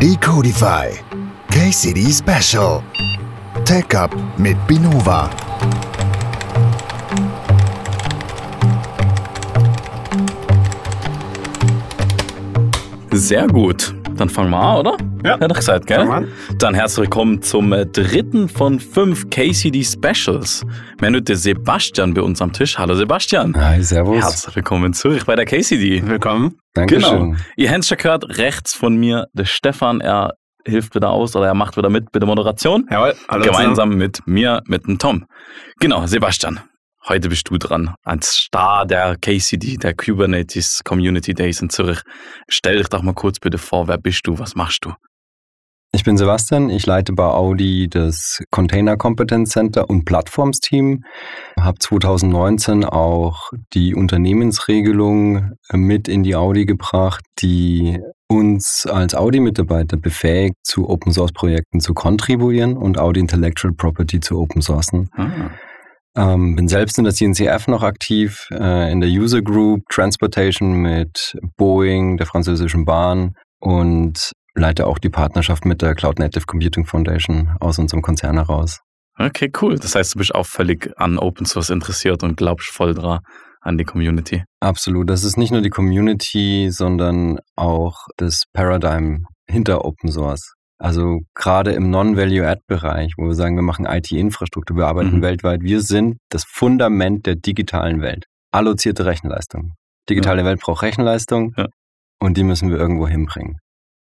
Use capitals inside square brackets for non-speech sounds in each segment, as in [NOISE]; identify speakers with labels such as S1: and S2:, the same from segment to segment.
S1: Decodify KCD Special Tech Up mit Binova.
S2: Sehr gut. Dann fangen wir an, oder?
S3: Ja.
S2: Hätte ich gesagt, gell?
S3: An.
S2: Dann herzlich willkommen zum äh, dritten von fünf KCD Specials. Wir haben heute den Sebastian bei uns am Tisch. Hallo Sebastian.
S4: Hi, servus.
S2: Herzlich willkommen zurück bei der KCD.
S3: Willkommen.
S4: Dankeschön.
S2: Genau. Ihr habt schon gehört, rechts von mir der Stefan. Er hilft wieder aus oder er macht wieder mit bei der Moderation.
S3: Jawohl. Hallo
S2: gemeinsam mit mir, mit dem Tom. Genau, Sebastian. Heute bist du dran, als Star der KCD, der Kubernetes Community Days in Zürich. Stell dich doch mal kurz bitte vor, wer bist du, was machst du?
S4: Ich bin Sebastian, ich leite bei Audi das Container Competence Center und Plattformsteam. Habe 2019 auch die Unternehmensregelung mit in die Audi gebracht, die uns als Audi-Mitarbeiter befähigt, zu Open-Source-Projekten zu kontribuieren und Audi Intellectual Property zu open sourcen.
S2: Ah.
S4: Ähm, bin selbst in der CNCF noch aktiv, äh, in der User Group Transportation mit Boeing, der französischen Bahn und leite auch die Partnerschaft mit der Cloud Native Computing Foundation aus unserem Konzern heraus.
S2: Okay, cool. Das heißt, du bist auch völlig an Open Source interessiert und glaubst voll dran an die Community.
S4: Absolut. Das ist nicht nur die Community, sondern auch das Paradigm hinter Open Source. Also gerade im Non-Value-Add-Bereich, wo wir sagen, wir machen IT-Infrastruktur, wir arbeiten
S2: Mhm.
S4: weltweit, wir sind das Fundament der digitalen Welt. Allozierte Rechenleistung. Digitale Welt braucht Rechenleistung
S2: Ja.
S4: und die müssen wir irgendwo hinbringen.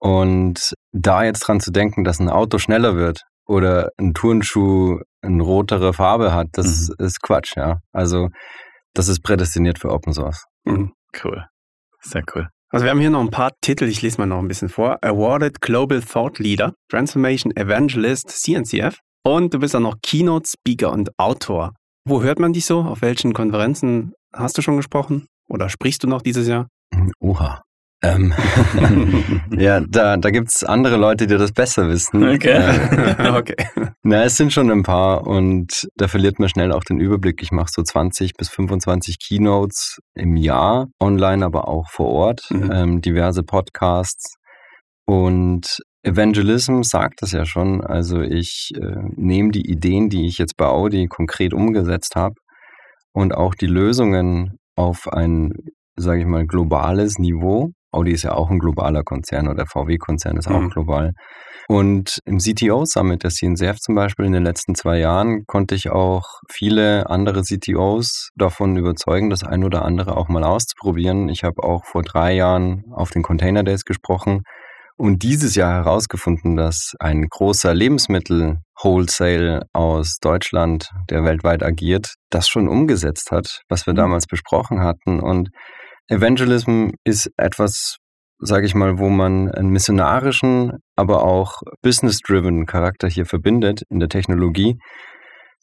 S4: Und da jetzt dran zu denken, dass ein Auto schneller wird oder ein Turnschuh eine rotere Farbe hat, das
S2: Mhm.
S4: ist Quatsch, ja. Also das ist prädestiniert für Open Source.
S3: Mhm.
S2: Cool. Sehr cool.
S3: Also wir haben hier noch ein paar Titel, ich lese mal noch ein bisschen vor. Awarded Global Thought Leader, Transformation Evangelist, CNCF. Und du bist auch noch Keynote Speaker und Autor. Wo hört man dich so? Auf welchen Konferenzen hast du schon gesprochen? Oder sprichst du noch dieses Jahr?
S4: Oha. Ähm, [LAUGHS] ja, da, da gibt es andere Leute, die das besser wissen.
S2: Okay.
S4: Äh, [LAUGHS]
S3: okay.
S4: na, es sind schon ein paar und da verliert man schnell auch den Überblick. Ich mache so 20 bis 25 Keynotes im Jahr, online, aber auch vor Ort,
S3: Mhm.
S4: ähm, diverse Podcasts. Und Evangelism sagt das ja schon. Also ich äh, nehme die Ideen, die ich jetzt bei Audi konkret umgesetzt habe und auch die Lösungen auf ein, sage ich mal, globales Niveau. Audi ist ja auch ein globaler Konzern oder VW-Konzern ist auch
S3: Mhm.
S4: global. Und im CTO Summit der CNCF zum Beispiel in den letzten zwei Jahren konnte ich auch viele andere CTOs davon überzeugen, das ein oder andere auch mal auszuprobieren. Ich habe auch vor drei Jahren auf den Container Days gesprochen und dieses Jahr herausgefunden, dass ein großer Lebensmittel-Wholesale aus Deutschland, der weltweit agiert, das schon umgesetzt hat, was wir
S3: Mhm.
S4: damals besprochen hatten. Und Evangelism ist etwas, sage ich mal, wo man einen missionarischen, aber auch business-driven Charakter hier verbindet in der Technologie.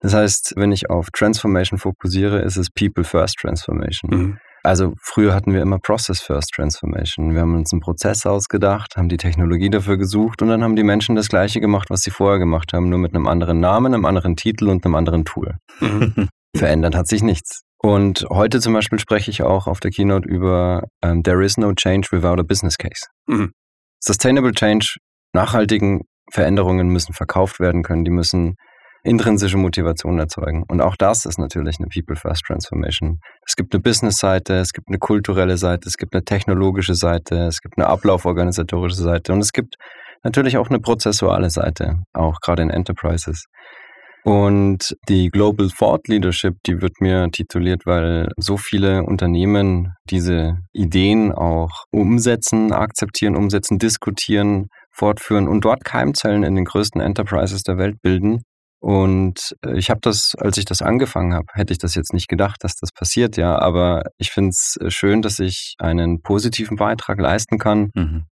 S4: Das heißt, wenn ich auf Transformation fokussiere, ist es People First Transformation.
S3: Mhm.
S4: Also früher hatten wir immer Process First Transformation. Wir haben uns einen Prozess ausgedacht, haben die Technologie dafür gesucht und dann haben die Menschen das gleiche gemacht, was sie vorher gemacht haben, nur mit einem anderen Namen, einem anderen Titel und einem anderen Tool.
S3: Mhm. [LAUGHS]
S4: Verändert hat sich nichts. Und heute zum Beispiel spreche ich auch auf der Keynote über ähm, There is no change without a business case.
S3: Mhm.
S4: Sustainable Change, nachhaltigen Veränderungen müssen verkauft werden können, die müssen intrinsische Motivation erzeugen. Und auch das ist natürlich eine People-First Transformation. Es gibt eine Business-Seite, es gibt eine kulturelle Seite, es gibt eine technologische Seite, es gibt eine ablauforganisatorische Seite und es gibt natürlich auch eine prozessuale Seite, auch gerade in Enterprises. Und die Global Thought Leadership, die wird mir tituliert, weil so viele Unternehmen diese Ideen auch umsetzen, akzeptieren, umsetzen, diskutieren, fortführen und dort Keimzellen in den größten Enterprises der Welt bilden. Und äh, ich habe das, als ich das angefangen habe, hätte ich das jetzt nicht gedacht, dass das passiert, ja. Aber ich finde es schön, dass ich einen positiven Beitrag leisten kann,
S2: Mhm.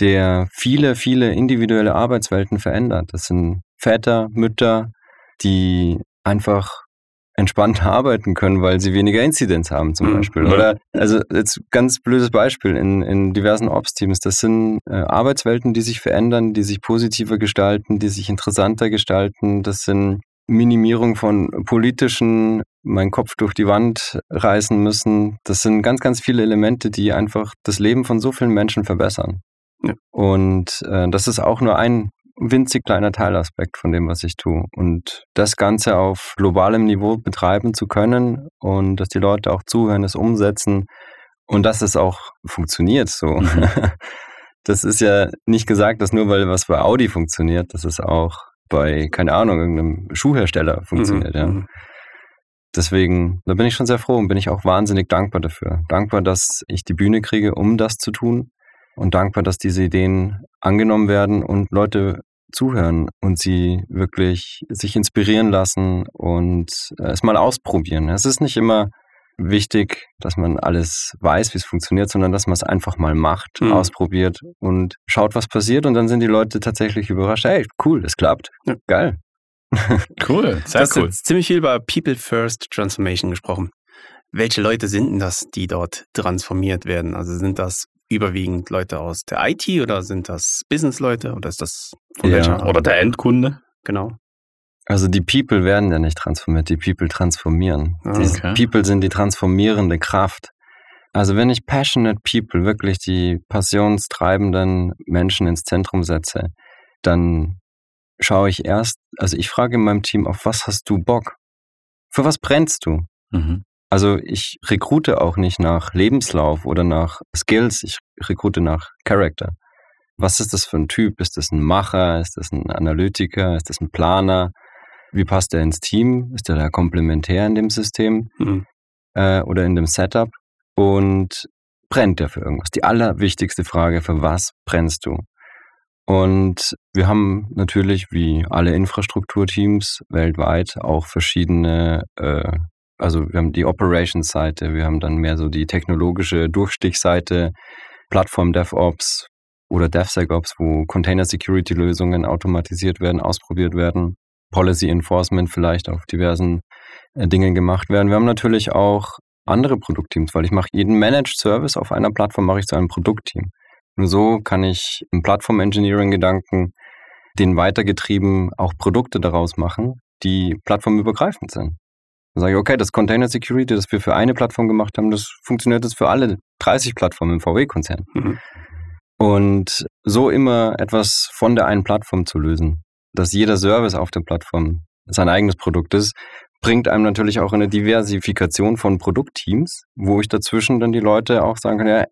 S4: der viele, viele individuelle Arbeitswelten verändert. Das sind Väter, Mütter, die einfach entspannt [LAUGHS] arbeiten können, weil sie weniger Inzidenz haben zum
S3: Mhm.
S4: Beispiel. Oder also jetzt ganz blödes Beispiel in, in diversen Ops-Teams. Das sind äh, Arbeitswelten, die sich verändern, die sich positiver gestalten, die sich interessanter gestalten. Das sind Minimierung von politischen, meinen Kopf durch die Wand reißen müssen. Das sind ganz, ganz viele Elemente, die einfach das Leben von so vielen Menschen verbessern.
S3: Ja.
S4: Und äh, das ist auch nur ein winzig kleiner Teilaspekt von dem, was ich tue. Und das Ganze auf globalem Niveau betreiben zu können und dass die Leute auch zuhören, es umsetzen und dass es auch funktioniert so.
S2: Mhm. [LAUGHS]
S4: Das ist ja nicht gesagt, dass nur weil was bei Audi funktioniert, dass es auch bei, keine Ahnung, irgendeinem Schuhhersteller funktioniert.
S3: Mhm,
S4: Ja.
S3: mhm.
S4: Deswegen, da bin ich schon sehr froh und bin ich auch wahnsinnig dankbar dafür. Dankbar, dass ich die Bühne kriege, um das zu tun und dankbar, dass diese Ideen angenommen werden und Leute zuhören und sie wirklich sich inspirieren lassen und äh, es mal ausprobieren. Es ist nicht immer wichtig, dass man alles weiß, wie es funktioniert, sondern dass man es einfach mal macht,
S3: Mhm.
S4: ausprobiert und schaut, was passiert und dann sind die Leute tatsächlich überrascht. Hey, cool, es klappt.
S3: Ja.
S4: Geil. [LAUGHS]
S2: Cool,
S3: Du
S2: sehr
S3: hast
S2: cool.
S3: ziemlich viel über People First Transformation gesprochen. Welche Leute sind denn das, die dort transformiert werden? Also sind das überwiegend Leute aus der IT oder sind das Businessleute oder ist das
S4: Ja.
S2: Oder der Endkunde.
S3: Genau.
S4: Also die People werden ja nicht transformiert, die People transformieren.
S3: Ah,
S4: die
S2: okay.
S4: People sind die transformierende Kraft. Also wenn ich passionate People, wirklich die passionstreibenden Menschen ins Zentrum setze, dann schaue ich erst, also ich frage in meinem Team, auf was hast du Bock? Für was brennst du?
S2: Mhm.
S4: Also ich rekrute auch nicht nach Lebenslauf oder nach Skills, ich rekrute nach Character. Was ist das für ein Typ? Ist das ein Macher? Ist das ein Analytiker? Ist das ein Planer? Wie passt er ins Team? Ist er da komplementär in dem System
S3: Mhm.
S4: äh, oder in dem Setup? Und brennt er für irgendwas? Die allerwichtigste Frage, für was brennst du? Und wir haben natürlich, wie alle Infrastrukturteams weltweit, auch verschiedene, äh, also wir haben die Operations-Seite, wir haben dann mehr so die technologische Durchstichseite, Plattform DevOps oder DevSecOps, wo Container-Security-Lösungen automatisiert werden, ausprobiert werden, Policy Enforcement vielleicht auf diversen äh, Dingen gemacht werden. Wir haben natürlich auch andere Produktteams, weil ich mache jeden Managed Service auf einer Plattform, mache ich zu einem Produktteam. Nur so kann ich im Plattform-Engineering-Gedanken den weitergetrieben auch Produkte daraus machen, die plattformübergreifend sind. Dann sage ich, okay, das Container Security, das wir für eine Plattform gemacht haben, das funktioniert jetzt für alle 30 Plattformen im VW-Konzern.
S3: Mhm.
S4: Und so immer etwas von der einen Plattform zu lösen, dass jeder Service auf der Plattform sein eigenes Produkt ist, bringt einem natürlich auch eine Diversifikation von Produktteams, wo ich dazwischen dann die Leute auch sagen kann, ja,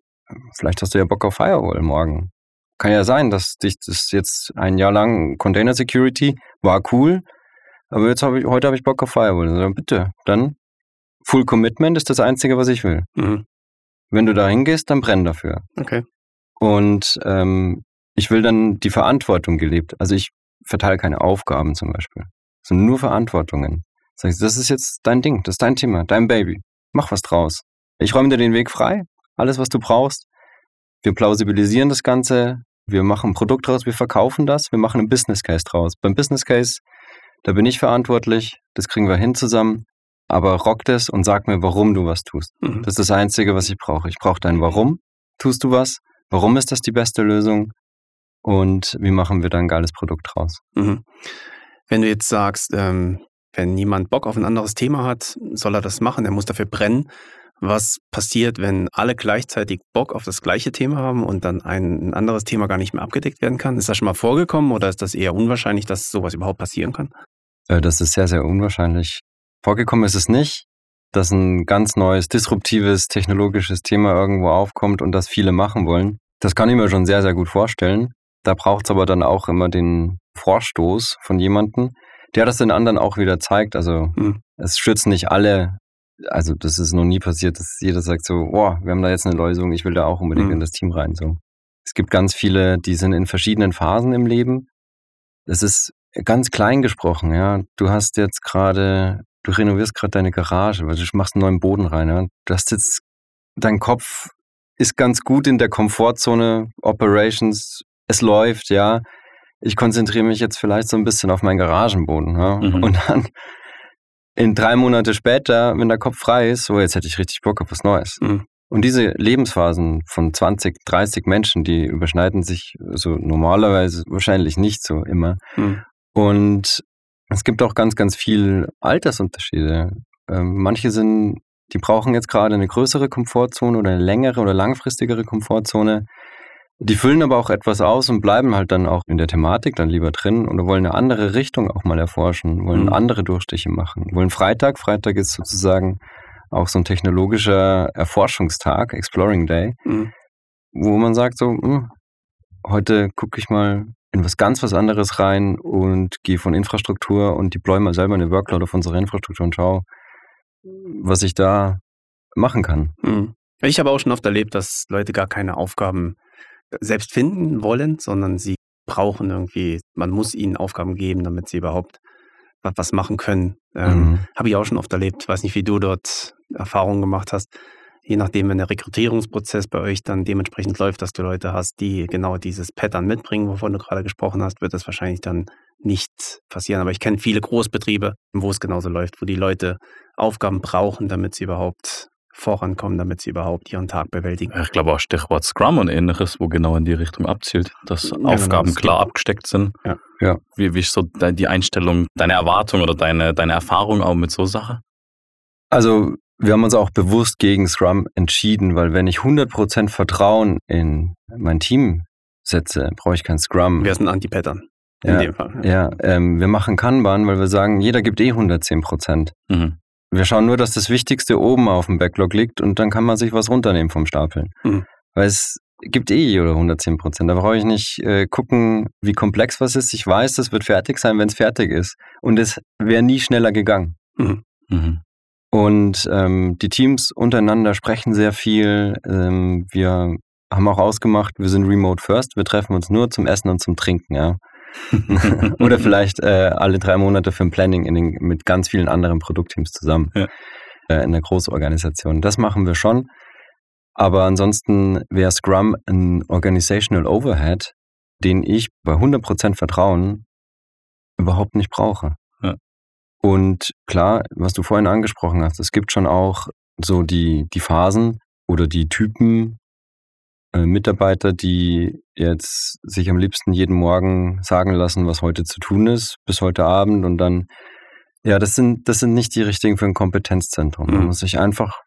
S4: vielleicht hast du ja Bock auf Firewall morgen. Kann ja sein, dass dich das jetzt ein Jahr lang Container Security war cool, aber jetzt habe ich, heute habe ich Bock auf Firewall. Also bitte, dann Full Commitment ist das Einzige, was ich will.
S3: Mhm.
S4: Wenn du da hingehst, dann brenn dafür.
S3: Okay.
S4: Und ähm, ich will dann die Verantwortung gelebt. Also ich verteile keine Aufgaben zum Beispiel, sondern nur Verantwortungen. Sag ich, das ist jetzt dein Ding, das ist dein Thema, dein Baby. Mach was draus. Ich räume dir den Weg frei, alles, was du brauchst. Wir plausibilisieren das Ganze, wir machen ein Produkt draus, wir verkaufen das, wir machen einen Business Case draus. Beim Business Case, da bin ich verantwortlich, das kriegen wir hin zusammen, aber rock das und sag mir, warum du was tust.
S3: Mhm.
S4: Das ist das Einzige, was ich brauche. Ich brauche dein Warum. Tust du was? Warum ist das die beste Lösung? Und wie machen wir da ein geiles Produkt draus?
S3: Mhm. Wenn du jetzt sagst, ähm, wenn jemand Bock auf ein anderes Thema hat, soll er das machen, er muss dafür brennen. Was passiert, wenn alle gleichzeitig Bock auf das gleiche Thema haben und dann ein, ein anderes Thema gar nicht mehr abgedeckt werden kann? Ist das schon mal vorgekommen oder ist das eher unwahrscheinlich, dass sowas überhaupt passieren kann?
S4: Äh, Das ist sehr, sehr unwahrscheinlich. Vorgekommen ist es nicht, dass ein ganz neues, disruptives, technologisches Thema irgendwo aufkommt und das viele machen wollen. Das kann ich mir schon sehr, sehr gut vorstellen. Da braucht es aber dann auch immer den Vorstoß von jemandem, der das den anderen auch wieder zeigt. Also
S3: Mhm.
S4: es schützen nicht alle. Also das ist noch nie passiert, dass jeder sagt so, boah, wir haben da jetzt eine Lösung, ich will da auch unbedingt
S3: Mhm.
S4: in das Team rein. So. Es gibt ganz viele, die sind in verschiedenen Phasen im Leben. Das ist ganz klein gesprochen, ja. Du hast jetzt gerade, du renovierst gerade deine Garage, weil du machst einen neuen Boden rein, ja. Du hast jetzt, dein Kopf ist ganz gut in der Komfortzone, Operations, es läuft, ja. Ich konzentriere mich jetzt vielleicht so ein bisschen auf meinen Garagenboden, ja.
S2: Mhm.
S4: Und dann in drei Monate später, wenn der Kopf frei ist, so jetzt hätte ich richtig Bock auf was Neues.
S3: Mhm.
S4: Und diese Lebensphasen von 20, 30 Menschen, die überschneiden sich so normalerweise wahrscheinlich nicht so immer.
S3: Mhm.
S4: Und es gibt auch ganz, ganz viel Altersunterschiede. Ähm, manche sind, die brauchen jetzt gerade eine größere Komfortzone oder eine längere oder langfristigere Komfortzone. Die füllen aber auch etwas aus und bleiben halt dann auch in der Thematik dann lieber drin oder wollen eine andere Richtung auch mal erforschen, wollen
S3: Mhm.
S4: andere Durchstiche machen, wollen Freitag. Freitag ist sozusagen auch so ein technologischer Erforschungstag, Exploring Day,
S3: Mhm.
S4: wo man sagt so, hm, heute gucke ich mal in was ganz was anderes rein und gehe von Infrastruktur und deploy mal selber eine Workload auf unsere Infrastruktur und schau, was ich da machen kann.
S3: Mhm. Ich habe auch schon oft erlebt, dass Leute gar keine Aufgaben selbst finden wollen, sondern sie brauchen irgendwie, man muss ihnen Aufgaben geben, damit sie überhaupt wa- was machen können. Ähm,
S4: Mhm.
S3: Habe ich auch schon oft erlebt. Weiß nicht, wie du dort Erfahrungen gemacht hast. Je nachdem, wenn der Rekrutierungsprozess bei euch dann dementsprechend läuft, dass du Leute hast, die genau dieses Pattern mitbringen, wovon du gerade gesprochen hast, wird das wahrscheinlich dann nicht passieren. Aber ich kenne viele Großbetriebe, wo es genauso läuft, wo die Leute Aufgaben brauchen, damit sie überhaupt vorankommen, damit sie überhaupt ihren Tag bewältigen.
S2: Ich glaube auch Stichwort Scrum und ähnliches, wo genau in die Richtung abzielt, dass
S3: Ja, genau,
S2: Aufgaben
S3: das
S2: klar
S3: geht.
S2: abgesteckt sind.
S3: Ja.
S4: Ja.
S2: Wie, wie ist so die Einstellung, deine Erwartung oder deine, deine Erfahrung auch mit so Sachen?
S4: Also wir haben uns auch bewusst gegen Scrum entschieden, weil wenn ich 100% Vertrauen in mein Team setze, brauche ich kein Scrum.
S3: Wir sind Anti-Pattern in
S4: Ja,
S3: dem Fall.
S4: Ja, ähm, wir machen Kanban, weil wir sagen, jeder gibt eh 110%.
S2: Mhm.
S4: Wir schauen nur, dass das Wichtigste oben auf dem Backlog liegt und dann kann man sich was runternehmen vom Stapeln.
S3: Mhm.
S4: Weil es gibt eh jeder 110%. Da brauche ich nicht äh, gucken, wie komplex was ist. Ich weiß, das wird fertig sein, wenn es fertig ist. Und es wäre nie schneller gegangen.
S2: Mhm.
S4: Und ähm, die Teams untereinander sprechen sehr viel. Ähm, wir haben auch ausgemacht, wir sind remote first. Wir treffen uns nur zum Essen und zum Trinken, ja. [LAUGHS] Oder vielleicht äh, alle drei Monate für ein Planning in den, mit ganz vielen anderen Produktteams zusammen
S2: Ja.
S4: äh, in der Großorganisation. Das machen wir schon. Aber ansonsten wäre Scrum ein Organizational Overhead, den ich bei 100% Vertrauen überhaupt nicht brauche. Und klar, was du vorhin angesprochen hast, es gibt schon auch so die, die Phasen oder die Typen äh, Mitarbeiter, die jetzt sich am liebsten jeden Morgen sagen lassen, was heute zu tun ist, bis heute Abend und dann, ja, das sind, das sind nicht die richtigen für ein Kompetenzzentrum. Man
S3: Mhm.
S4: muss sich einfach,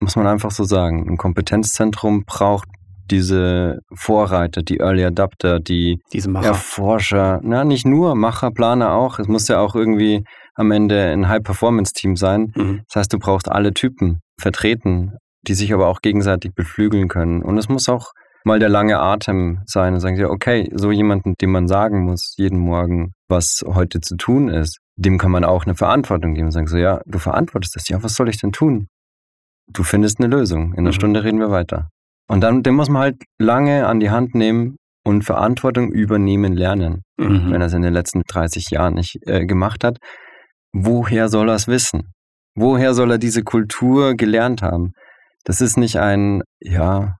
S4: muss man einfach so sagen, ein Kompetenzzentrum braucht diese Vorreiter, die Early Adapter, die. Erforscher, na, nicht nur, Macher, Planer auch. Es muss ja auch irgendwie am Ende ein High-Performance-Team sein.
S3: Mhm.
S4: Das heißt, du brauchst alle Typen vertreten, die sich aber auch gegenseitig beflügeln können. Und es muss auch mal der lange Atem sein und sagen, ja, okay, so jemanden, dem man sagen muss, jeden Morgen, was heute zu tun ist, dem kann man auch eine Verantwortung geben und sagen, so, ja, du verantwortest das, ja, was soll ich denn tun? Du findest eine Lösung. In einer
S3: Mhm.
S4: Stunde reden wir weiter. Und dann, den muss man halt lange an die Hand nehmen und Verantwortung übernehmen lernen
S3: Mhm.
S4: wenn er es in den letzten 30 Jahren nicht äh, gemacht hat. Woher soll er es wissen? Woher soll er diese Kultur gelernt haben? Das ist nicht ein, ja,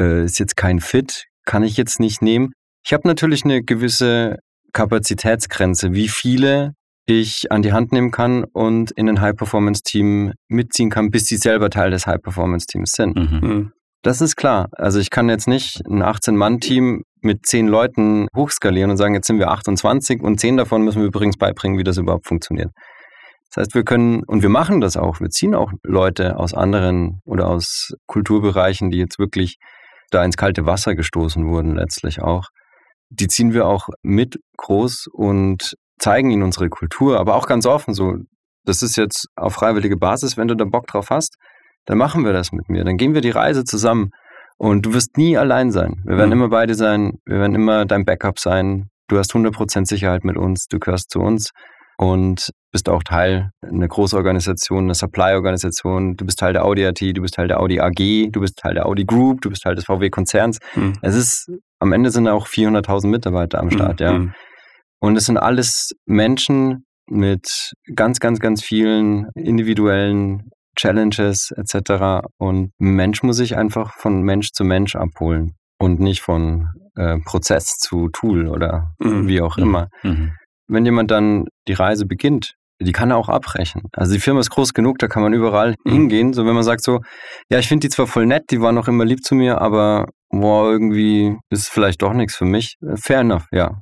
S4: äh, ist jetzt kein Fit, kann ich jetzt nicht nehmen. Ich habe natürlich eine gewisse Kapazitätsgrenze, wie viele ich an die Hand nehmen kann und in ein High-Performance-Team mitziehen kann, bis sie selber Teil des High-Performance-Teams sind.
S2: Mhm.
S3: Mhm.
S4: Das ist klar. Also ich kann jetzt nicht ein 18-Mann-Team mit 10 Leuten hochskalieren und sagen, jetzt sind wir 28 und 10 davon müssen wir übrigens beibringen, wie das überhaupt funktioniert. Das heißt, wir können, und wir machen das auch, wir ziehen auch Leute aus anderen oder aus Kulturbereichen, die jetzt wirklich da ins kalte Wasser gestoßen wurden, letztlich auch. Die ziehen wir auch mit groß und zeigen ihnen unsere Kultur, aber auch ganz offen so. Das ist jetzt auf freiwillige Basis, wenn du da Bock drauf hast, dann machen wir das mit mir. Dann gehen wir die Reise zusammen. Und du wirst nie allein sein. Wir werden
S3: Mhm.
S4: immer beide sein. Wir werden immer dein Backup sein. Du hast 100% Sicherheit mit uns. Du gehörst zu uns und bist auch Teil einer Großorganisation, einer Supply-Organisation. Du bist Teil der Audi AT, du bist Teil der Audi AG, du bist Teil der Audi Group, du bist Teil des VW-Konzerns.
S3: Mhm.
S4: Es ist, am Ende sind auch 400.000 Mitarbeiter am Start, ja.
S3: Mhm.
S4: Und es sind alles Menschen mit ganz, ganz, ganz vielen individuellen Challenges etc. Und Mensch muss sich einfach von Mensch zu Mensch abholen und nicht von äh, Prozess zu Tool oder
S3: Mhm.
S4: wie auch
S2: Mhm.
S4: immer.
S2: Mhm.
S4: Wenn jemand dann die Reise beginnt, die kann er auch abbrechen. Also die Firma ist groß genug, da kann man überall
S3: Mhm.
S4: hingehen. So wenn man sagt so, ja, ich finde die zwar voll nett, die waren auch immer lieb zu mir, aber boah, irgendwie ist vielleicht doch nichts für mich. Fair enough, ja.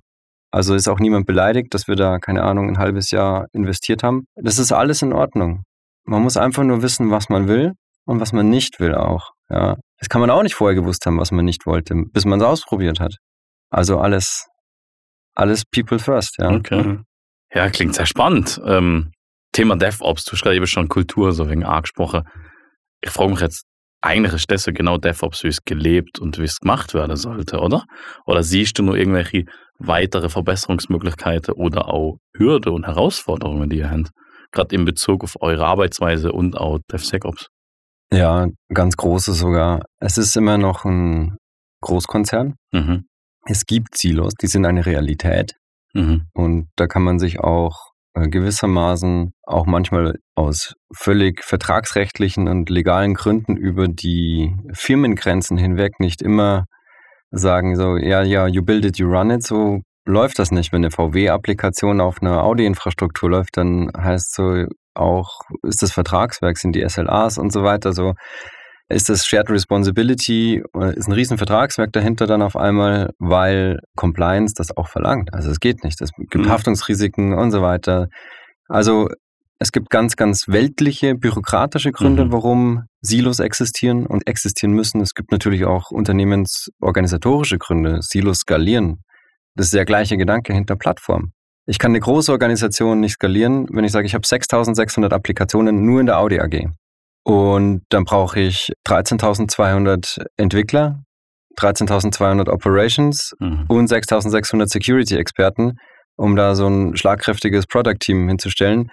S4: Also ist auch niemand beleidigt, dass wir da, keine Ahnung, ein halbes Jahr investiert haben. Das ist alles in Ordnung. Man muss einfach nur wissen, was man will und was man nicht will auch. Ja. Das kann man auch nicht vorher gewusst haben, was man nicht wollte, bis man es ausprobiert hat. Also alles, alles People First, ja.
S2: Okay.
S3: Mhm.
S2: Ja, klingt sehr spannend. Ähm, Thema DevOps, du schreibst eben schon Kultur, so wegen angesprochen. Ich frage mich jetzt, eigentlich ist das ja genau DevOps, wie es gelebt und wie es gemacht werden sollte, oder? Oder siehst du nur irgendwelche weitere Verbesserungsmöglichkeiten oder auch Hürde und Herausforderungen, die ihr habt? Gerade in Bezug auf eure Arbeitsweise und auch DevSecOps.
S4: Ja, ganz große sogar. Es ist immer noch ein Großkonzern.
S2: Mhm.
S4: Es gibt Silos, die sind eine Realität.
S2: Mhm.
S4: Und da kann man sich auch äh, gewissermaßen auch manchmal aus völlig vertragsrechtlichen und legalen Gründen über die Firmengrenzen hinweg nicht immer sagen, so, ja, ja, you build it, you run it, so läuft das nicht. Wenn eine VW-Applikation auf einer Audi-Infrastruktur läuft, dann heißt so auch, ist das Vertragswerk, sind die SLAs und so weiter, so ist das Shared Responsibility, äh, ist ein riesen Vertragswerk dahinter dann auf einmal, weil Compliance das auch verlangt. Also es geht nicht. Es gibt
S3: Mhm.
S4: Haftungsrisiken und so weiter. Also es gibt ganz, ganz weltliche, bürokratische Gründe,
S2: Mhm.
S4: warum Silos existieren und existieren müssen. Es gibt natürlich auch unternehmensorganisatorische Gründe. Silos skalieren. Das ist der gleiche Gedanke hinter Plattform. Ich kann eine große Organisation nicht skalieren, wenn ich sage, ich habe 6600 Applikationen nur in der Audi AG. Und dann brauche ich 13.200 Entwickler, 13.200 Operations
S2: Mhm.
S4: und 6.600 Security-Experten, um da so ein schlagkräftiges Product-Team hinzustellen.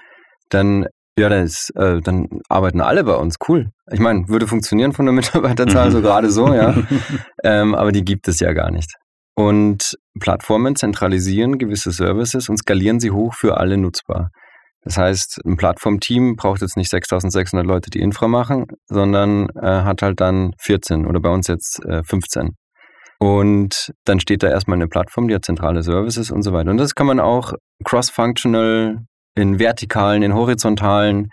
S4: Dann, ja, das, äh, dann arbeiten alle bei uns. Cool. Ich meine, würde funktionieren von der [LAUGHS] Mitarbeiterzahl
S2: Mhm.
S4: so gerade so, ja. [LAUGHS] ähm, aber die gibt es ja gar nicht. Und Plattformen zentralisieren gewisse Services und skalieren sie hoch für alle nutzbar. Das heißt, ein Plattformteam braucht jetzt nicht 6600 Leute, die Infra machen, sondern äh, hat halt dann 14 oder bei uns jetzt äh, 15. Und dann steht da erstmal eine Plattform, die hat zentrale Services und so weiter. Und das kann man auch cross-functional in vertikalen, in horizontalen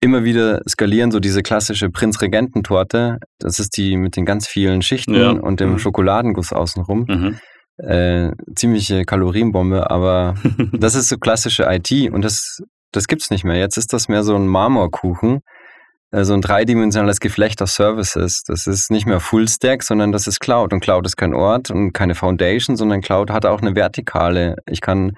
S4: immer wieder skalieren, so diese klassische Prinzregententorte. Das ist die mit den ganz vielen Schichten
S2: Ja.
S4: und dem
S3: Mhm.
S4: Schokoladenguss außenrum.
S2: Mhm.
S4: Äh, ziemliche Kalorienbombe, aber [LAUGHS] das ist so klassische IT und das, das gibt's nicht mehr. Jetzt ist das mehr so ein Marmorkuchen, äh, so ein dreidimensionales Geflecht aus Services. Das ist nicht mehr Fullstack, sondern das ist Cloud. Und Cloud ist kein Ort und keine Foundation, sondern Cloud hat auch eine Vertikale. Ich kann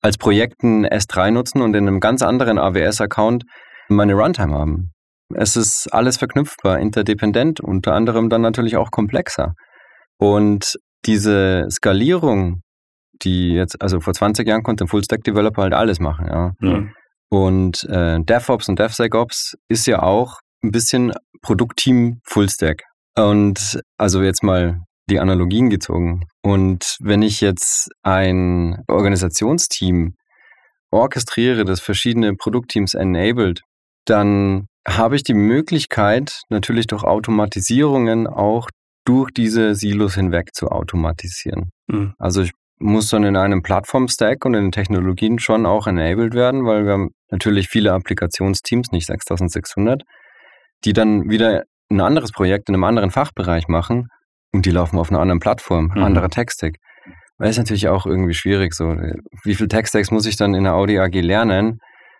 S4: als Projekt ein S3 nutzen und in einem ganz anderen AWS-Account meine Runtime haben. Es ist alles verknüpfbar, interdependent, unter anderem dann natürlich auch komplexer. Und diese Skalierung, die jetzt, also vor 20 Jahren konnte ein Full-Stack-Developer halt alles machen, ja.
S2: Ja.
S4: Und äh, DevOps und DevSecOps ist ja auch ein bisschen Produktteam Fullstack. Und also jetzt mal die Analogien gezogen. Und wenn ich jetzt ein Organisationsteam orchestriere, das verschiedene Produktteams enabled, dann habe ich die Möglichkeit, natürlich durch Automatisierungen auch durch diese Silos hinweg zu automatisieren.
S3: Mhm.
S4: Also ich muss dann in einem Plattform-Stack und in den Technologien schon auch enabled werden, weil wir haben natürlich viele Applikationsteams, nicht 6600, die dann wieder ein anderes Projekt in einem anderen Fachbereich machen und die laufen auf einer anderen Plattform,
S2: Mhm.
S4: anderer Tech-Stack. Weil es natürlich auch irgendwie schwierig so. Wie viel Tech-Stacks muss ich dann in der Audi AG lernen,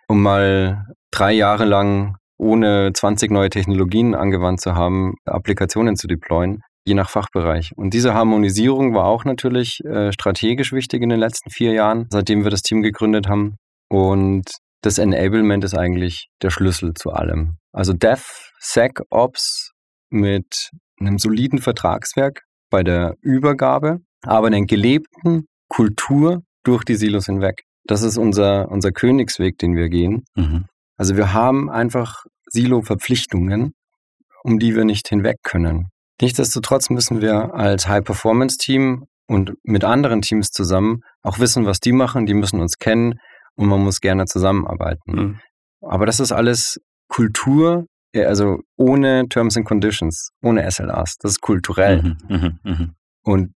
S4: um mal drei Jahre lang ohne 20 neue Technologien angewandt zu haben, Applikationen zu deployen, je nach Fachbereich. Und diese Harmonisierung war auch natürlich äh, strategisch wichtig in den letzten vier Jahren, seitdem wir das Team gegründet haben. Und das Enablement ist eigentlich der Schlüssel zu allem. Also Dev, Sec, Ops mit einem soliden Vertragswerk bei der Übergabe, aber einer gelebten Kultur durch die Silos hinweg. Das ist unser, unser Königsweg, den wir gehen.
S2: Mhm.
S4: Also wir haben einfach Silo-Verpflichtungen, um die wir nicht hinweg können. Nichtsdestotrotz müssen wir als High-Performance-Team und mit anderen Teams zusammen auch wissen, was die machen. Die müssen uns kennen und man muss gerne zusammenarbeiten.
S3: Mhm.
S4: Aber das ist alles Kultur, äh, also ohne Terms and Conditions, ohne SLAs. Das ist kulturell.
S2: Mhm. Mhm. Mhm.
S4: Und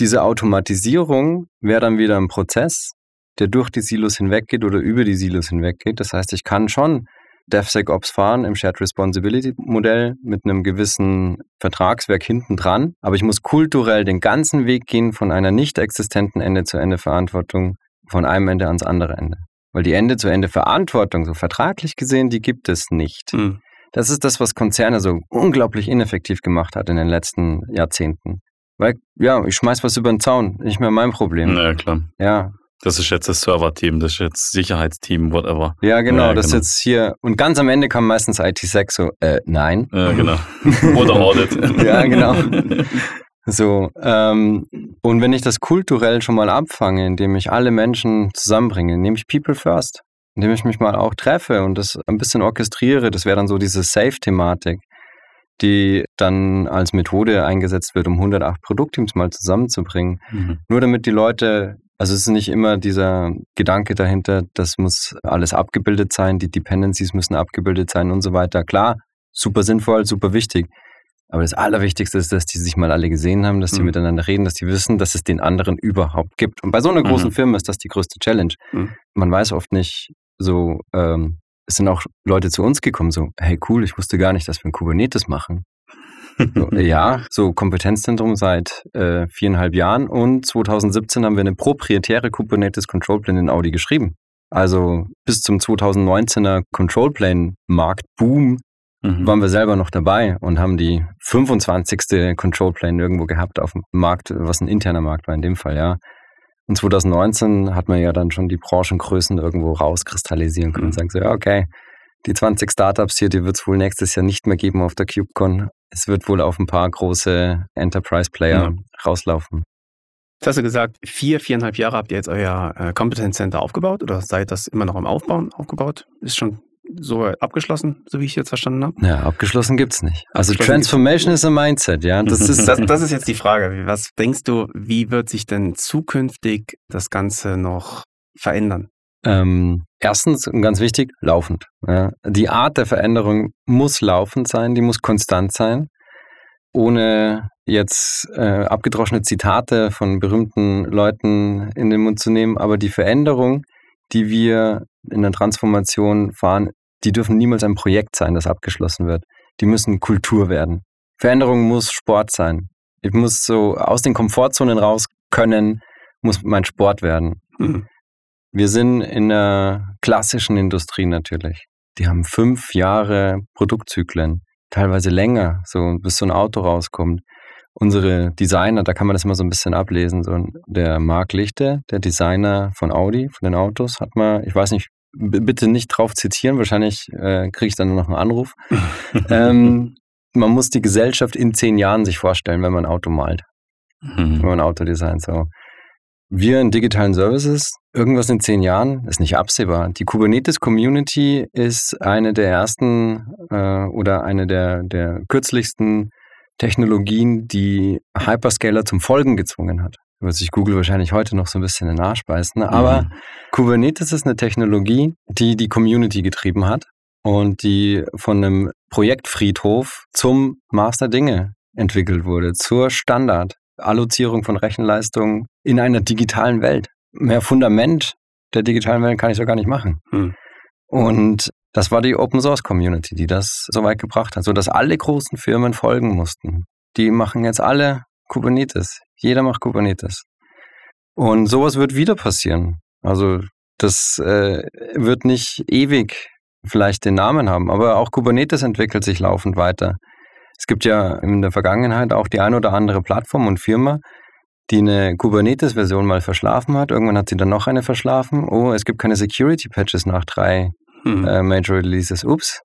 S4: diese Automatisierung wäre dann wieder ein Prozess, der durch die Silos hinweggeht oder über die Silos hinweggeht. Das heißt, ich kann schon DevSecOps fahren im Shared Responsibility Modell mit einem gewissen Vertragswerk hinten dran, aber ich muss kulturell den ganzen Weg gehen von einer nicht existenten Ende-zu-Ende-Verantwortung von einem Ende ans andere Ende. Weil die Ende-zu-Ende-Verantwortung, so vertraglich gesehen, die gibt es nicht.
S3: Mhm.
S4: Das ist das, was Konzerne so unglaublich ineffektiv gemacht hat in den letzten Jahrzehnten. Weil, ja, ich schmeiß was über den Zaun, nicht mehr mein Problem.
S2: Na ja, klar.
S4: Ja,
S2: Das ist jetzt das Server-Team, das ist jetzt Sicherheitsteam, whatever.
S4: ja, genau,
S2: Ja,
S4: das
S2: genau.
S4: jetzt hier. Und ganz am Ende kam meistens IT6 so, äh, nein.
S2: Ja, genau. [LAUGHS] Oder Audit.
S4: Ja, genau. So, ähm, und wenn ich das kulturell schon mal abfange, indem ich alle Menschen zusammenbringe, indem ich People First, indem ich mich mal auch treffe und das ein bisschen orchestriere, das wäre dann so diese Safe-Thematik, die dann als Methode eingesetzt wird, um 108 Produktteams mal zusammenzubringen.
S2: Mhm.
S4: Nur damit die Leute, also es ist nicht immer dieser Gedanke dahinter, das muss alles abgebildet sein, die Dependencies müssen abgebildet sein und so weiter. Klar, super sinnvoll, super wichtig. Aber das Allerwichtigste ist, dass die sich mal alle gesehen haben, dass die
S2: Mhm.
S4: miteinander reden, dass die wissen, dass es den anderen überhaupt gibt. Und bei so einer großen
S2: Mhm.
S4: Firma ist das die größte Challenge.
S3: Mhm.
S4: Man weiß oft nicht so, ähm, es sind auch Leute zu uns gekommen, so, hey cool, ich wusste gar nicht, dass wir ein Kubernetes machen. Ja, so Kompetenzzentrum seit äh, viereinhalb Jahren und 2017 haben wir eine proprietäre Kubernetes Control Plane in Audi geschrieben. Also bis zum 2019er Control Plane Marktboom
S2: Mhm.
S4: waren wir selber noch dabei und haben die 25. Control Plane irgendwo gehabt auf dem Markt, was ein interner Markt war in dem Fall, ja. Und 2019 hat man ja dann schon die Branchengrößen irgendwo rauskristallisieren können und
S2: Mhm.
S4: sagen so, ja, okay, die 20 Startups hier, die wird es wohl nächstes Jahr nicht mehr geben auf der KubeCon. Es wird wohl auf ein paar große Enterprise-Player
S2: Ja.
S4: rauslaufen.
S3: Jetzt hast du gesagt, vier, viereinhalb Jahre habt ihr jetzt euer äh, Competence Center aufgebaut oder seid das immer noch im Aufbauen aufgebaut? Ist schon so abgeschlossen, so wie ich jetzt verstanden habe?
S4: Ja, abgeschlossen gibt's nicht. Also Transformation is a Mindset, ja. Das [LAUGHS] ist,
S3: Das, das ist jetzt die Frage. Was denkst du, wie wird sich denn zukünftig das Ganze noch verändern?
S4: Ähm, erstens und ganz wichtig, laufend. Ja. Die Art der Veränderung muss laufend sein, die muss konstant sein, ohne jetzt äh, abgedroschene Zitate von berühmten Leuten in den Mund zu nehmen. Aber die Veränderung, die wir in der Transformation fahren, die dürfen niemals ein Projekt sein, das abgeschlossen wird. Die müssen Kultur werden. Veränderung muss Sport sein. Ich muss so aus den Komfortzonen raus können, muss mein Sport werden.
S3: Mhm.
S4: Wir sind in der klassischen Industrie natürlich. Die haben fünf Jahre Produktzyklen, teilweise länger, so bis so ein Auto rauskommt. Unsere Designer, da kann man das immer so ein bisschen ablesen. So der Marc Lichte, der Designer von Audi, von den Autos, hat mal, ich weiß nicht, bitte nicht drauf zitieren, wahrscheinlich äh, kriege ich dann noch einen Anruf. [LAUGHS] ähm, man muss die Gesellschaft in zehn Jahren sich vorstellen, wenn man ein Auto malt
S2: Mhm.
S4: wenn man Auto designt. So. Wir in digitalen Services, irgendwas in zehn Jahren, ist nicht absehbar. Die Kubernetes-Community ist eine der ersten äh, oder eine der, der kürzlichsten Technologien, die Hyperscaler zum Folgen gezwungen hat. Wird sich Google wahrscheinlich heute noch so ein bisschen in den Arsch beißen. Aber
S2: Mhm.
S4: Kubernetes ist eine Technologie, die die Community getrieben hat und die von einem Projektfriedhof zum Master Dinge entwickelt wurde, zur Standardallozierung von Rechenleistung in einer digitalen Welt. Mehr Fundament der digitalen Welt kann ich so gar nicht machen.
S3: Hm.
S4: Und das war die Open Source Community, die das so weit gebracht hat, sodass alle großen Firmen folgen mussten. Die machen jetzt alle Kubernetes. Jeder macht Kubernetes. Und sowas wird wieder passieren. Also das äh, wird nicht ewig vielleicht den Namen haben, aber auch Kubernetes entwickelt sich laufend weiter. Es gibt ja in der Vergangenheit auch die ein oder andere Plattform und Firma, die eine Kubernetes-Version mal verschlafen hat. Irgendwann hat sie dann noch eine verschlafen. Oh, es gibt keine Security-Patches nach drei
S3: Hm.
S4: äh, Major Releases. Ups.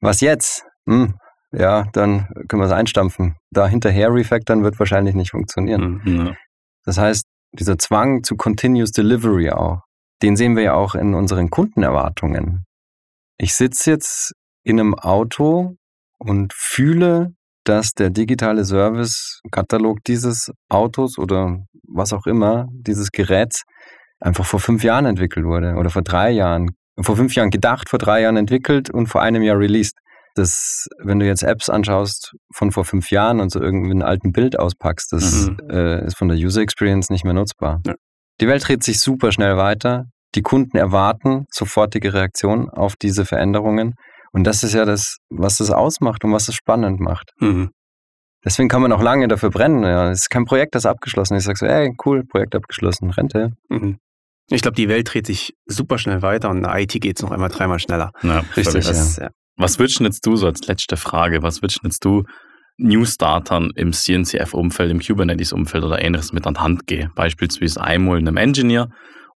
S4: Was jetzt? Hm, ja, dann können wir es einstampfen. Da hinterher refactoren wird wahrscheinlich nicht funktionieren.
S3: Hm.
S2: Ja.
S4: Das heißt, dieser Zwang zu Continuous Delivery auch, den sehen wir ja auch in unseren Kundenerwartungen. Ich sitze jetzt in einem Auto und fühle, dass der digitale Service-Katalog dieses Autos oder was auch immer, dieses Geräts, einfach vor fünf Jahren entwickelt wurde oder vor drei Jahren. Vor fünf Jahren gedacht, vor drei Jahren entwickelt und vor einem Jahr released. Das, wenn du jetzt Apps anschaust von vor fünf Jahren und so irgendwie einen alten Bild auspackst, das
S3: Mhm.
S4: äh, ist von der User Experience nicht mehr nutzbar.
S3: Ja.
S4: Die Welt dreht sich super schnell weiter. Die Kunden erwarten sofortige Reaktion auf diese Veränderungen. Und das ist ja das, was es ausmacht und was es spannend macht.
S3: Mhm.
S4: Deswegen kann man auch lange dafür brennen. Ja. Es ist kein Projekt, das abgeschlossen ist. Ich sage so, ey, cool, Projekt abgeschlossen, Rente.
S3: Mhm. Ich glaube, die Welt dreht sich super schnell weiter und in der IT geht es noch einmal dreimal schneller.
S2: Ja,
S4: Richtig,
S2: völlig.
S4: ja.
S3: Das, ja.
S2: Was würdest du jetzt du so als letzte Frage, was würdest du jetzt du New-Startern im CNCF-Umfeld, im Kubernetes-Umfeld oder ähnliches mit an die Hand gehen? Beispielsweise einmal einem Engineer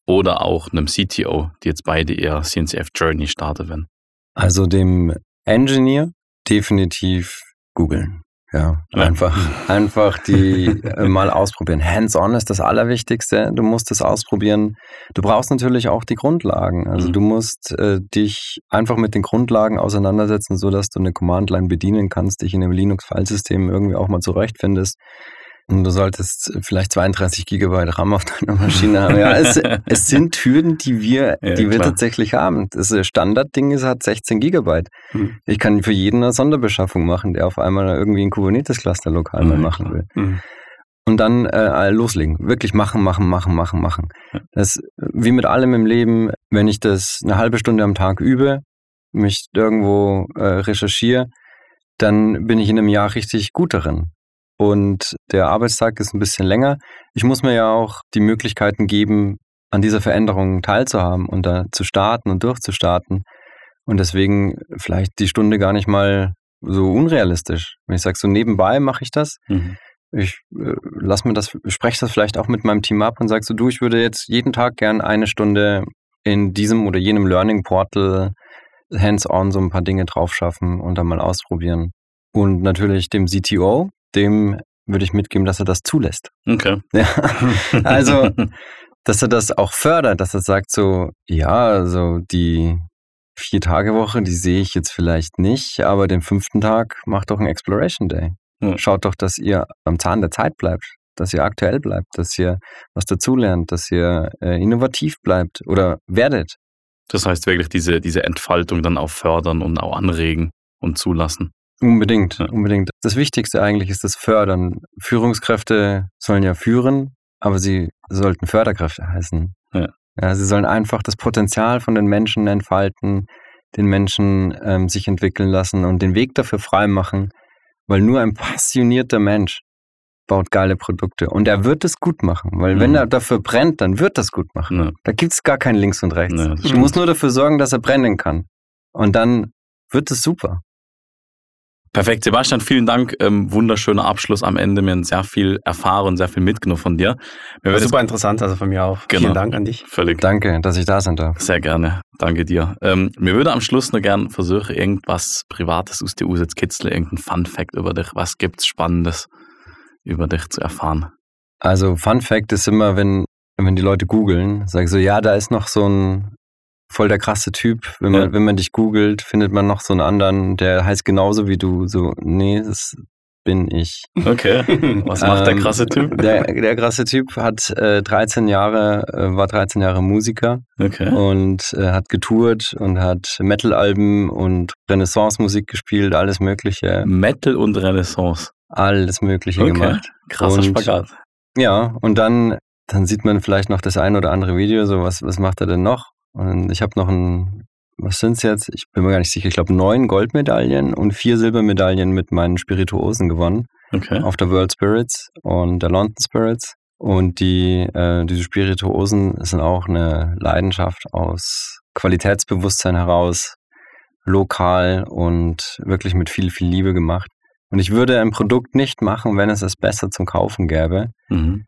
S2: oder auch einem CTO, die jetzt beide ihr CNCF-Journey starten werden.
S4: Also dem Engineer definitiv googeln. Ja,
S2: Ja.
S4: einfach, einfach die äh, mal ausprobieren. Hands-on ist das Allerwichtigste. Du musst es ausprobieren. Du brauchst natürlich auch die Grundlagen. Also
S2: Mhm.
S4: du musst äh, dich einfach mit den Grundlagen auseinandersetzen, so dass du eine Command-Line bedienen kannst, dich in einem Linux-Filesystem irgendwie auch mal zurechtfindest. Und du solltest vielleicht 32 Gigabyte RAM auf deiner Maschine haben. Ja, es, [LAUGHS] es sind Hürden, die wir,
S2: Ja,
S4: die wir
S2: klar.
S4: tatsächlich haben. Das äh, Standardding ist hat 16 Gigabyte.
S3: Hm.
S4: Ich kann für jeden eine Sonderbeschaffung machen, der auf einmal irgendwie ein Kubernetes-Cluster lokal mal machen
S2: klar.
S4: will.
S3: Hm.
S4: Und dann äh, loslegen. Wirklich machen, machen, machen, machen, machen.
S2: Ja.
S4: Das, wie mit allem im Leben, wenn ich das eine halbe Stunde am Tag übe, mich irgendwo äh, recherchiere, dann bin ich in einem Jahr richtig gut darin. Und der Arbeitstag ist ein bisschen länger. Ich muss mir ja auch die Möglichkeiten geben, an dieser Veränderung teilzuhaben und da zu starten und durchzustarten. Und deswegen vielleicht die Stunde gar nicht mal so unrealistisch. Wenn ich sage, so nebenbei mache ich das,
S2: Mhm.
S4: ich äh, lass mir das, spreche das vielleicht auch mit meinem Team ab und sage so, du, ich würde jetzt jeden Tag gern eine Stunde in diesem oder jenem Learning Portal hands-on so ein paar Dinge drauf schaffen und dann mal ausprobieren. Und natürlich dem CTO, dem würde ich mitgeben, dass er das zulässt.
S2: Okay.
S4: Ja. [LAUGHS] Also, dass er das auch fördert, dass er sagt so, ja, also die Vier-Tage-Woche, die sehe ich jetzt vielleicht nicht, aber den fünften Tag macht doch ein Exploration Day.
S2: Ja.
S4: Schaut doch, dass ihr am Zahn der Zeit bleibt, dass ihr aktuell bleibt, dass ihr was dazulernt, dass ihr äh, innovativ bleibt oder werdet.
S2: Das heißt wirklich diese, diese Entfaltung dann auch fördern und auch anregen und zulassen.
S4: Unbedingt,
S2: Ja.
S4: unbedingt. Das Wichtigste eigentlich ist das Fördern. Führungskräfte sollen ja führen, aber sie sollten Förderkräfte heißen.
S2: Ja.
S4: Ja, sie sollen einfach das Potenzial von den Menschen entfalten, den Menschen ähm, sich entwickeln lassen und den Weg dafür frei machen, weil nur ein passionierter Mensch baut geile Produkte und er wird es gut machen, weil wenn
S2: Mhm.
S4: er dafür brennt, dann wird es gut machen.
S2: Ja.
S4: Da gibt es gar kein Links und Rechts.
S2: Ja, das
S4: du musst nur dafür sorgen, dass er brennen kann und dann wird es super.
S2: Perfekt, Sebastian, vielen Dank. Ähm, wunderschöner Abschluss am Ende. Wir haben sehr viel erfahren, sehr viel mitgenommen von dir. Werden
S3: super interessant, also von mir auch.
S2: Genau.
S3: Vielen Dank an dich.
S2: völlig
S4: Danke, dass ich da sein darf.
S2: Sehr gerne, danke dir. Ähm, mir würde am Schluss noch gern versuchen, irgendwas Privates aus dir zu kitzeln, irgendein Fun Fact über dich. Was gibt's Spannendes über dich zu erfahren?
S4: Also Fun Fact ist immer, wenn, wenn die Leute googeln, sagen so, ja, da ist noch so ein voll der krasse Typ. Wenn man,
S2: Ja.
S4: wenn man dich googelt, findet man noch so einen anderen, der heißt genauso wie du. So, nee, das bin ich.
S2: Okay, [LAUGHS] was macht der
S4: Ähm,
S2: krasse Typ?
S4: Der, der krasse Typ hat äh, 13 Jahre, äh, war 13 Jahre Musiker
S2: Okay.
S4: und äh, hat getourt und hat Metal-Alben und Renaissance-Musik gespielt, alles Mögliche,
S2: Metal und Renaissance.
S4: alles Mögliche
S2: Okay.
S4: gemacht.
S2: Krasser
S4: Und-
S2: Spagat.
S4: Ja, und dann, dann sieht man vielleicht noch das ein oder andere Video, so was, was macht er denn noch? Und ich habe noch ein, was sind's jetzt? Ich bin mir gar nicht sicher, ich glaube neun Goldmedaillen und vier Silbermedaillen mit meinen Spirituosen gewonnen
S2: Okay.
S4: auf der World Spirits und der London Spirits. Und die, äh, diese Spirituosen sind auch eine Leidenschaft aus Qualitätsbewusstsein heraus, lokal und wirklich mit viel, viel Liebe gemacht. Und ich würde ein Produkt nicht machen, wenn es es besser zum Kaufen gäbe.
S2: Mhm.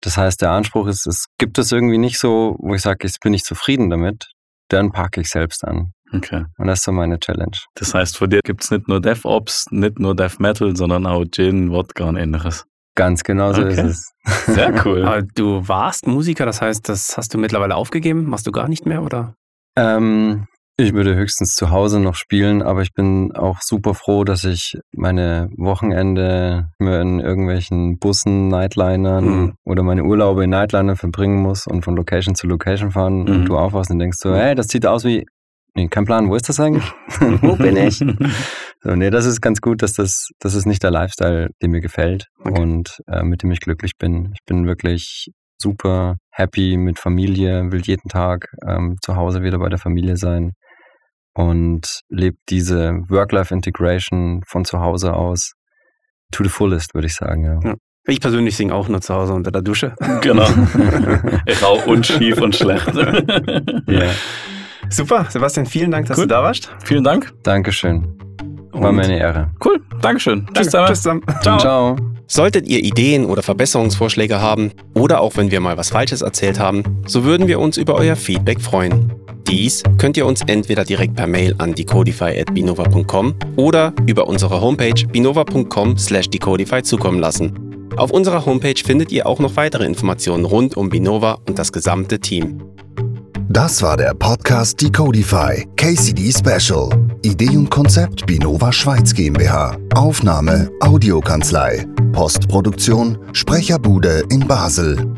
S4: Das heißt, der Anspruch ist, es gibt es irgendwie nicht so, wo ich sage, jetzt bin ich zufrieden damit, dann packe ich selbst an.
S2: Okay.
S4: Und das ist so meine Challenge.
S2: Das heißt, von dir gibt's nicht nur DevOps, nicht nur Dev Metal, sondern auch Gin, Wodka und ähnliches.
S4: Ganz genau so
S2: Okay.
S4: ist es. [LAUGHS]
S2: Sehr cool.
S3: Aber du warst Musiker, das heißt, das hast du mittlerweile aufgegeben? Machst du gar nicht mehr, oder?
S4: Ähm, ich würde höchstens zu Hause noch spielen, aber ich bin auch super froh, dass ich meine Wochenende mir in irgendwelchen Bussen, Nightlinern
S3: Mhm.
S4: oder meine Urlaube in Nightlinern verbringen muss und von Location zu Location fahren
S2: Mhm.
S4: und du aufwachst und denkst so, hey, das sieht aus wie, nee, kein Plan, wo ist das eigentlich? [LAUGHS] wo bin ich? [LAUGHS] So, nee, das ist ganz gut, dass das, das ist nicht der Lifestyle, der mir gefällt
S3: Okay.
S4: und äh, mit dem ich glücklich bin. Ich bin wirklich super happy mit Familie, will jeden Tag ähm, zu Hause wieder bei der Familie sein und lebe diese Work-Life-Integration von zu Hause aus to the fullest, würde ich sagen. Ja.
S3: Ja. Ich persönlich singe auch nur zu Hause unter der Dusche. [LAUGHS] [LAUGHS]
S2: genau. Rau und schief und schlecht.
S4: Ja.
S5: Super, Sebastian, vielen Dank, dass
S2: Cool.
S5: du da warst.
S2: Vielen Dank.
S4: Dankeschön. War mir eine Ehre.
S2: Cool. Dankeschön. Tschüss
S5: Danke.
S2: zusammen.
S5: Tschüss zusammen.
S2: Ciao.
S4: Ciao.
S3: Solltet ihr Ideen oder Verbesserungsvorschläge haben oder auch wenn wir mal was Falsches erzählt haben, so würden wir uns über euer Feedback freuen. Dies könnt ihr uns entweder direkt per Mail an decodify.binova.com oder über unsere Homepage binova.com/decodify zukommen lassen. Auf unserer Homepage findet ihr auch noch weitere Informationen rund um Binova und das gesamte Team.
S1: Das war der Podcast Decodify KCD Special. Idee und Konzept Binova Schweiz GmbH. Aufnahme Audiokanzlei. Postproduktion Sprecherbude in Basel.